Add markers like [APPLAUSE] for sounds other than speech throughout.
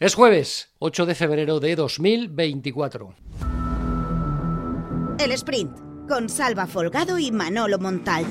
Es jueves 8 de febrero de 2024. El sprint con Salva Folgado y Manolo Montal.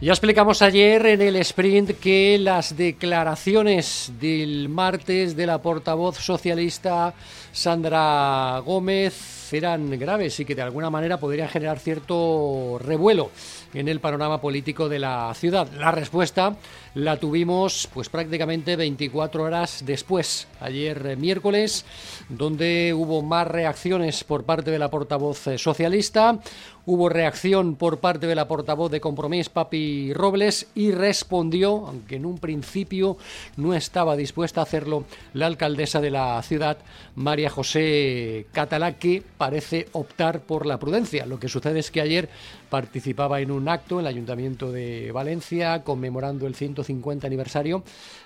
Ya explicamos ayer en el sprint que las declaraciones del martes de la portavoz socialista Sandra Gómez eran graves y que de alguna manera podrían generar cierto revuelo en el panorama político de la ciudad. La respuesta la tuvimos pues prácticamente 24 horas después, ayer eh, miércoles, donde hubo más reacciones por parte de la portavoz eh, socialista, hubo reacción por parte de la portavoz de Compromís, Papi Robles, y respondió, aunque en un principio no estaba dispuesta a hacerlo, la alcaldesa de la ciudad, María José Catalá, que parece optar por la prudencia. Lo que sucede es que ayer participaba en un acto en el Ayuntamiento de Valencia conmemorando el 150 aniversario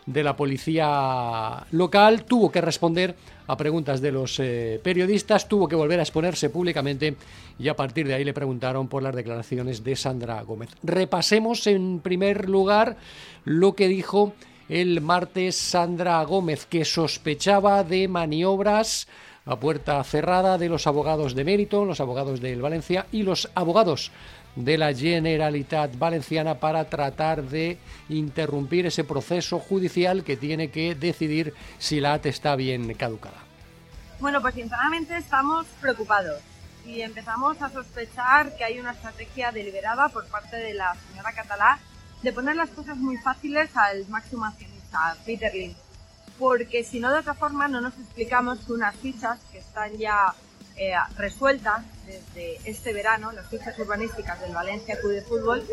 de la policía local, tuvo que responder a preguntas de los eh, periodistas, tuvo que volver a exponerse públicamente y a partir de ahí le preguntaron por las declaraciones de Sandra Gómez. Repasemos en primer lugar lo que dijo el martes Sandra Gómez, que sospechaba de maniobras a puerta cerrada de los abogados de mérito, los abogados del Valencia y los abogados de la Generalitat Valenciana para tratar de interrumpir ese proceso judicial que tiene que decidir si la AT está bien caducada. Bueno, pues sinceramente estamos preocupados y empezamos a sospechar que hay una estrategia deliberada por parte de la señora Catalá de poner las cosas muy fáciles al máximo accionista, Peter Lynch porque si no de otra forma no nos explicamos que unas fichas que están ya eh, resueltas desde este verano, las fichas urbanísticas del Valencia Club de Fútbol,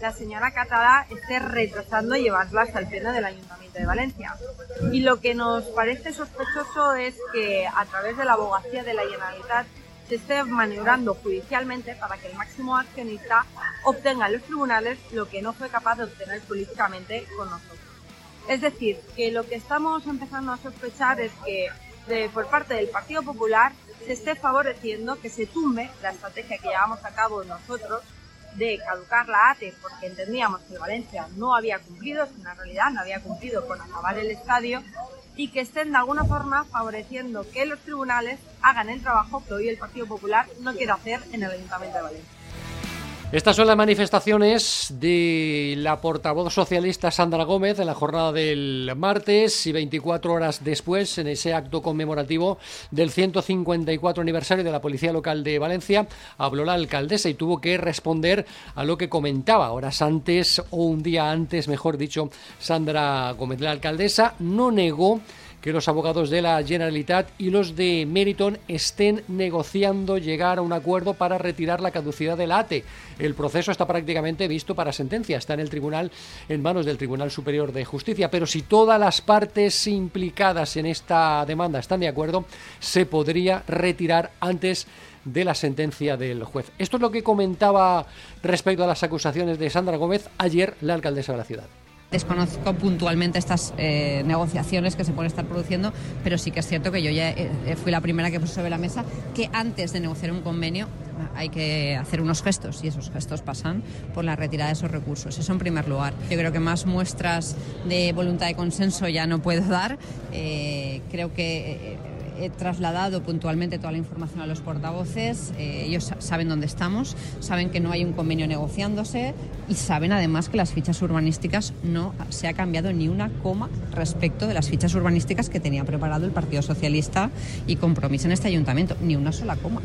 la señora Catalá esté retrasando llevarlas al pleno del Ayuntamiento de Valencia. Y lo que nos parece sospechoso es que a través de la abogacía de la Generalitat se esté maniobrando judicialmente para que el máximo accionista obtenga en los tribunales lo que no fue capaz de obtener políticamente con nosotros. Es decir, que lo que estamos empezando a sospechar es que por parte del Partido Popular se esté favoreciendo que se tumbe la estrategia que llevamos a cabo nosotros de caducar la ATE porque entendíamos que Valencia no había cumplido, es una realidad, no había cumplido con acabar el estadio y que estén de alguna forma favoreciendo que los tribunales hagan el trabajo que hoy el Partido Popular no quiere hacer en el Ayuntamiento de Valencia. Estas son las manifestaciones de la portavoz socialista Sandra Gómez en la jornada del martes y 24 horas después, en ese acto conmemorativo del 154 aniversario de la Policía Local de Valencia, habló la alcaldesa y tuvo que responder a lo que comentaba horas antes o un día antes, mejor dicho, Sandra Gómez. La alcaldesa no negó que los abogados de la Generalitat y los de Meriton estén negociando llegar a un acuerdo para retirar la caducidad del ATE. El proceso está prácticamente visto para sentencia, está en el tribunal, en manos del Tribunal Superior de Justicia, pero si todas las partes implicadas en esta demanda están de acuerdo, se podría retirar antes de la sentencia del juez. Esto es lo que comentaba respecto a las acusaciones de Sandra Gómez ayer la alcaldesa de la ciudad. Desconozco puntualmente estas eh, negociaciones que se pueden estar produciendo, pero sí que es cierto que yo ya eh, fui la primera que puse sobre la mesa que antes de negociar un convenio hay que hacer unos gestos y esos gestos pasan por la retirada de esos recursos. Eso en primer lugar. Yo creo que más muestras de voluntad de consenso ya no puedo [LAUGHS] dar. Eh, creo que he trasladado puntualmente toda la información a los portavoces. Eh, ellos saben dónde estamos, saben que no hay un convenio negociándose y saben además que las fichas urbanísticas no se ha cambiado ni una coma respecto de las fichas urbanísticas que tenía preparado el Partido Socialista y compromiso en este ayuntamiento, ni una sola coma.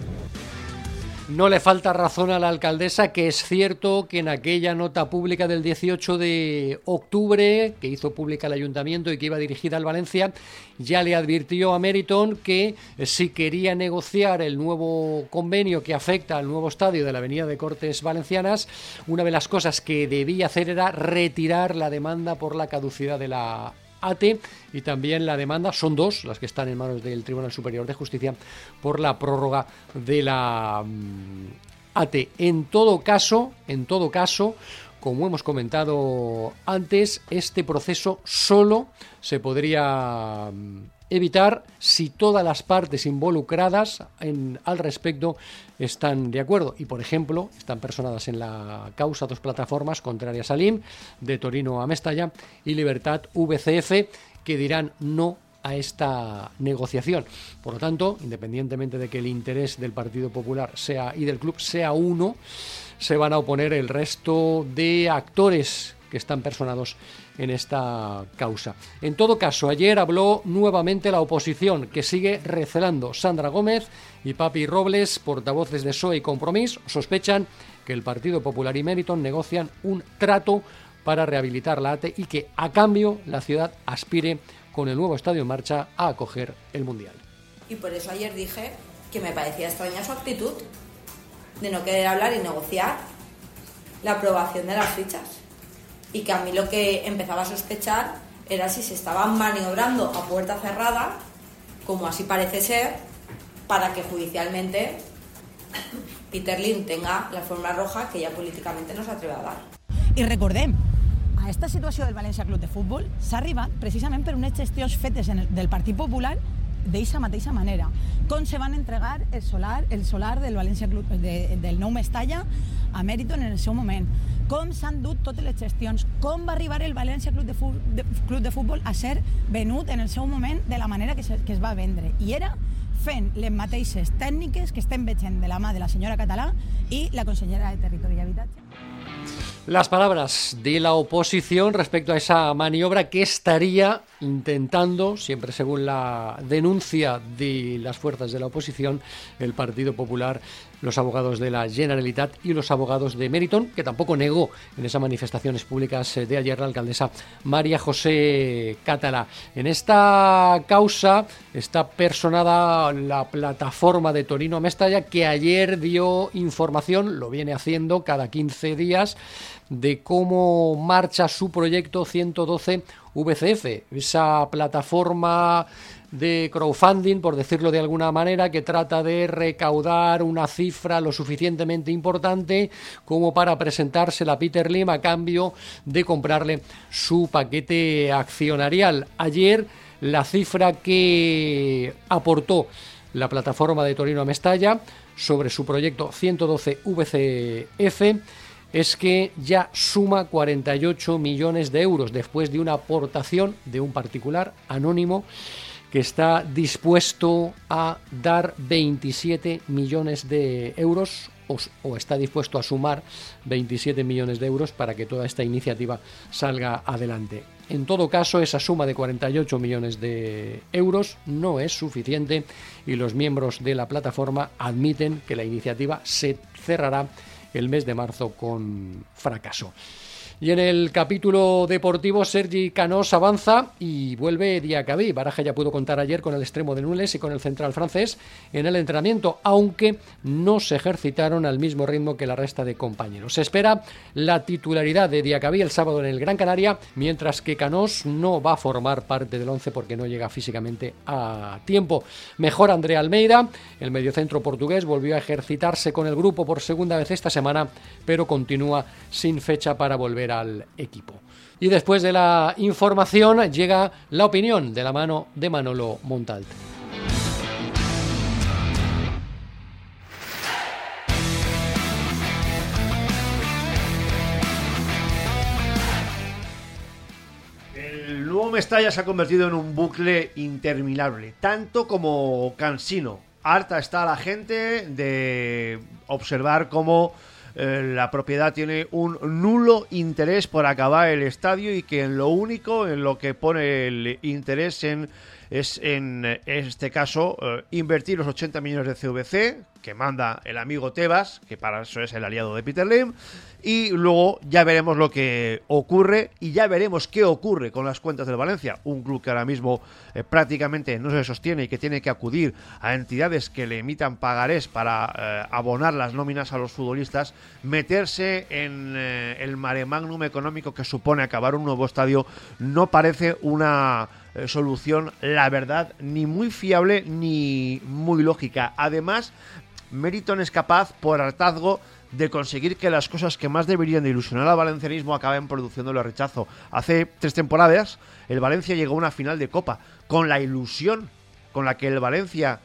No le falta razón a la alcaldesa que es cierto que en aquella nota pública del 18 de octubre que hizo pública el ayuntamiento y que iba dirigida al Valencia, ya le advirtió a Meriton que si quería negociar el nuevo convenio que afecta al nuevo estadio de la Avenida de Cortes Valencianas, una de las cosas que debía hacer era retirar la demanda por la caducidad de la ATE y también la demanda, son dos las que están en manos del Tribunal Superior de Justicia por la prórroga de la mm, ATE. En todo caso, en todo caso, como hemos comentado antes, este proceso solo se podría mm, evitar si todas las partes involucradas en, al respecto están de acuerdo. Y, por ejemplo, están personadas en la causa dos plataformas contrarias al IM, de Torino a Mestalla y Libertad VCF, que dirán no a esta negociación. Por lo tanto, independientemente de que el interés del Partido Popular sea y del club sea uno, se van a oponer el resto de actores que están personados en esta causa. En todo caso, ayer habló nuevamente la oposición, que sigue recelando. Sandra Gómez y Papi Robles, portavoces de SOE y Compromís, sospechan que el Partido Popular y Meriton negocian un trato para rehabilitar la ATE y que, a cambio, la ciudad aspire con el nuevo estadio en marcha a acoger el Mundial. Y por eso ayer dije que me parecía extraña su actitud de no querer hablar y negociar la aprobación de las fichas. Y que a mí lo que empezaba a sospechar era si se estaban maniobrando a puerta cerrada, como así parece ser, para que judicialmente Peter Lim tenga la forma roja que ya políticamente no se atreve a dar. Y recordem, a esta situació del València Club de Futbol s'ha arribat precisament per unes gestions fetes en el, del Partit Popular d'aquesta mateixa manera. Com se van entregar el solar, el solar del València Club, de, del nou Mestalla a Meriton en el seu moment. Com s'han dut totes les gestions. Com va arribar el València Club de, de, Club de Futbol a ser venut en el seu moment de la manera que, se, que es va vendre. I era fent les mateixes tècniques que estem veient de la mà de la senyora Català i la consellera de Territori i Habitatge. Las palabras de la oposición respecto a esa maniobra que estaría intentando, siempre según la denuncia de las fuerzas de la oposición, el Partido Popular, los abogados de la Generalitat y los abogados de Meriton, que tampoco negó en esas manifestaciones públicas de ayer la alcaldesa María José Catalá. En esta causa está personada la plataforma de Torino Mestalla, que ayer dio información, lo viene haciendo cada 15 días, de cómo marcha su proyecto 112 VCF, esa plataforma de crowdfunding, por decirlo de alguna manera, que trata de recaudar una cifra lo suficientemente importante como para presentársela a Peter Lim a cambio de comprarle su paquete accionarial. Ayer la cifra que aportó la plataforma de Torino a Mestalla sobre su proyecto 112 VCF es que ya suma 48 millones de euros después de una aportación de un particular anónimo que está dispuesto a dar 27 millones de euros o, está dispuesto a sumar 27 millones de euros para que toda esta iniciativa salga adelante. En todo caso, esa suma de 48 millones de euros no es suficiente y los miembros de la plataforma admiten que la iniciativa se cerrará el mes de marzo con fracaso. Y en el capítulo deportivo, Sergi Canós avanza y vuelve Diacabí. Baraja ya pudo contar ayer con el extremo de Nules y con el central francés en el entrenamiento, aunque no se ejercitaron al mismo ritmo que la resta de compañeros. Se espera la titularidad de Diacabí el sábado en el Gran Canaria, mientras que Canós no va a formar parte del once porque no llega físicamente a tiempo. Mejor André Almeida, el mediocentro portugués, volvió a ejercitarse con el grupo por segunda vez esta semana, pero continúa sin fecha para volver al equipo. Y después de la información llega la opinión de la mano de Manolo Montalt. El nuevo Mestalla se ha convertido en un bucle interminable, tanto como cansino. Harta está la gente de observar cómo eh, la propiedad tiene un nulo interés por acabar el estadio y que en lo único en lo que pone el interés en es en este caso eh, invertir los 80 millones de CVC que manda el amigo Tebas, que para eso es el aliado de Peter Lim, y luego ya veremos lo que ocurre y ya veremos qué ocurre con las cuentas del Valencia, un club que ahora mismo eh, prácticamente no se sostiene y que tiene que acudir a entidades que le emitan pagarés para eh, abonar las nóminas a los futbolistas, meterse en el mare magnum económico que supone acabar un nuevo estadio no parece una eh, solución, la verdad, ni muy fiable ni muy lógica. Además, Meriton es capaz, por hartazgo, de conseguir que las cosas que más deberían de ilusionar al valencianismo acaben produciendo el rechazo. Hace tres temporadas el Valencia llegó a una final de Copa con la ilusión con la que el Valencia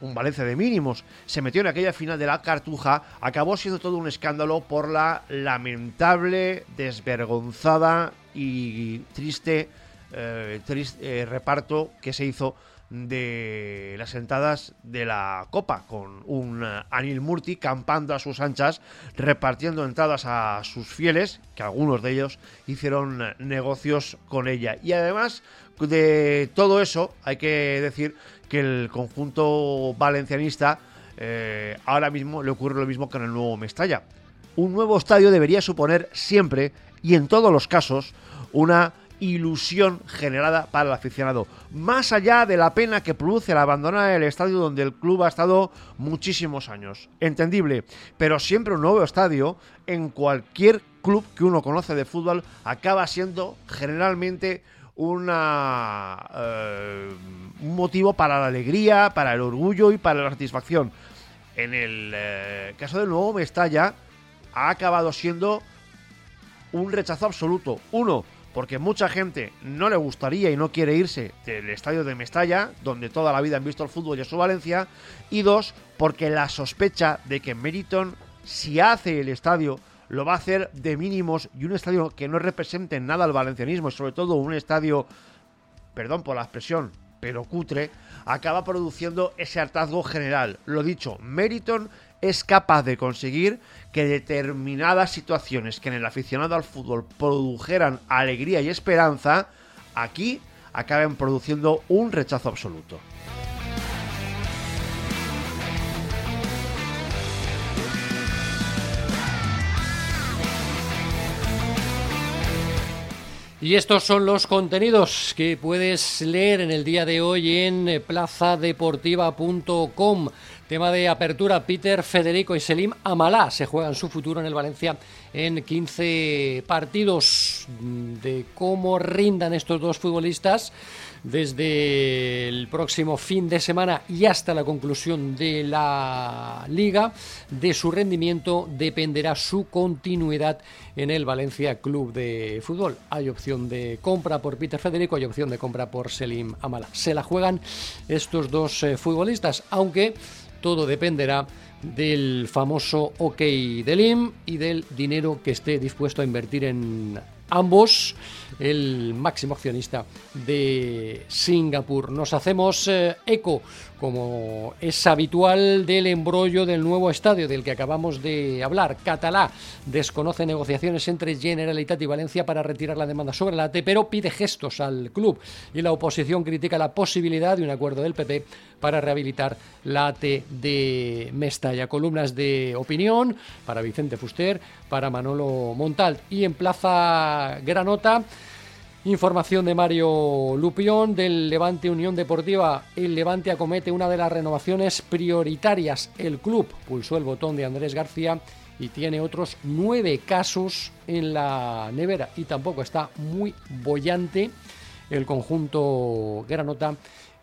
un Valencia de mínimos, se metió en aquella final de la Cartuja, acabó siendo todo un escándalo por la lamentable, desvergonzada y triste, eh, triste eh, reparto que se hizo de las entradas de la Copa, con un eh, Anil Murti campando a sus anchas, repartiendo entradas a sus fieles, que algunos de ellos hicieron eh, negocios con ella. Y además de todo eso, hay que decir que el conjunto valencianista ahora mismo le ocurre lo mismo que en el nuevo Mestalla. Un nuevo estadio debería suponer siempre y en todos los casos una ilusión generada para el aficionado. Más allá de la pena que produce el abandonar el estadio donde el club ha estado muchísimos años. Entendible, pero siempre un nuevo estadio en cualquier club que uno conoce de fútbol acaba siendo generalmente una, eh, un motivo para la alegría, para el orgullo y para la satisfacción. En el eh, caso del nuevo Mestalla ha acabado siendo un rechazo absoluto. Uno, porque mucha gente no le gustaría y no quiere irse del estadio de Mestalla, donde toda la vida han visto el fútbol y a su Valencia, y dos, porque la sospecha de que Meriton, si hace el estadio, lo va a hacer de mínimos y un estadio que no represente nada al valencianismo, y sobre todo un estadio, perdón por la expresión, pero cutre, acaba produciendo ese hartazgo general. Lo dicho, Meriton es capaz de conseguir que determinadas situaciones que en el aficionado al fútbol produjeran alegría y esperanza, aquí acaben produciendo un rechazo absoluto. Y estos son los contenidos que puedes leer en el día de hoy en plazadeportiva.com. Tema de apertura, Peter, Federico y Selim Amalá se juegan su futuro en el Valencia en 15 partidos. De cómo rindan estos dos futbolistas desde el próximo fin de semana y hasta la conclusión de la liga, de su rendimiento dependerá su continuidad en el Valencia Club de Fútbol. Hay opción de compra por Peter Federico, hay opción de compra por Selim Amala. Se la juegan estos dos eh, futbolistas, aunque todo dependerá del famoso OK del IM y del dinero que esté dispuesto a invertir en ambos el máximo accionista de Singapur. Nos hacemos eh, eco, como es habitual, del embrollo del nuevo estadio del que acabamos de hablar. Catalá desconoce negociaciones entre Generalitat y Valencia para retirar la demanda sobre la AT, pero pide gestos al club y la oposición critica la posibilidad de un acuerdo del PP para rehabilitar la AT de Mestalla. Columnas de opinión para Vicente Fuster, para Manolo Montal y en Plaza Granota. Información de Mario Lupión del Levante Unión Deportiva. El Levante acomete una de las renovaciones prioritarias. El club pulsó el botón de Andrés García y tiene otros nueve casos en la nevera. Y tampoco está muy bollante el conjunto Granota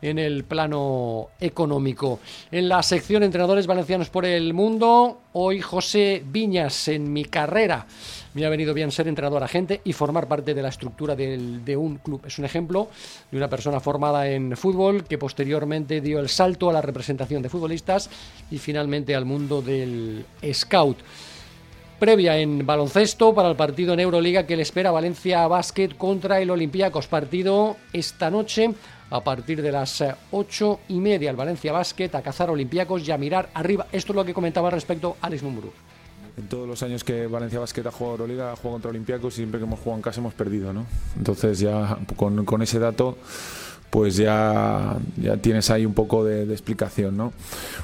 en el plano económico. En la sección Entrenadores Valencianos por el Mundo, hoy José Viñas en mi carrera me ha venido bien ser entrenador agente y formar parte de la estructura de un club. Es un ejemplo de una persona formada en fútbol que posteriormente dio el salto a la representación de futbolistas y finalmente al mundo del scout. Previa en baloncesto para el partido en Euroliga que le espera Valencia Basket contra el Olympiacos. Partido esta noche a partir de las ocho y media. El Valencia Basket a cazar Olympiacos y a mirar arriba. Esto es lo que comentaba respecto a Alex Mumbrú en todos los años que Valencia Basket ha jugado Euroliga, ha jugado contra Olympiacos y siempre que hemos jugado en casa hemos perdido, ¿no? Entonces ya con, con ese dato pues ya, ya tienes ahí un poco de, explicación. ¿no?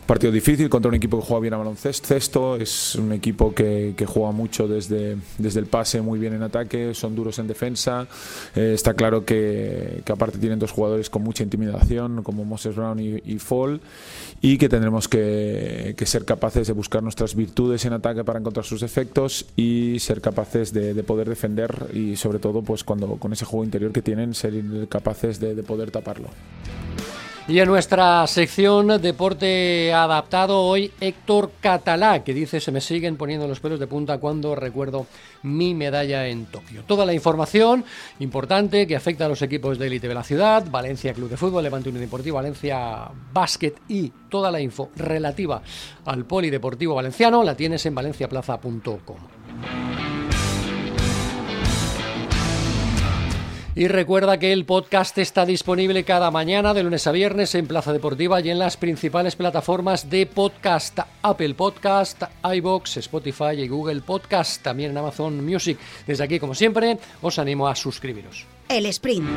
Partido difícil contra un equipo que juega bien a baloncesto, es un equipo que, que juega mucho desde, desde el pase, muy bien en ataque, son duros en defensa. Eh, está claro que, que, aparte tienen dos jugadores con mucha intimidación, como Moses Brown y, Fall, y que tendremos que, ser capaces de buscar nuestras virtudes en ataque para encontrar sus efectos y ser capaces de, de poder defender y sobre todo pues cuando con ese juego interior que tienen ser capaces de poder taparlo. Y en nuestra sección Deporte Adaptado, hoy Héctor Catalá, que dice: Se me siguen poniendo los pelos de punta cuando recuerdo mi medalla en Tokio. Toda la información importante que afecta a los equipos de élite de la ciudad: Valencia Club de Fútbol, Levante Unión Deportivo, Valencia Básquet y toda la info relativa al Polideportivo Valenciano la tienes en valenciaplaza.com. Y recuerda que el podcast está disponible cada mañana de lunes a viernes en Plaza Deportiva y en las principales plataformas de podcast, Apple Podcast, iBox, Spotify y Google Podcast, también en Amazon Music. Desde aquí, como siempre, os animo a suscribiros. El sprint.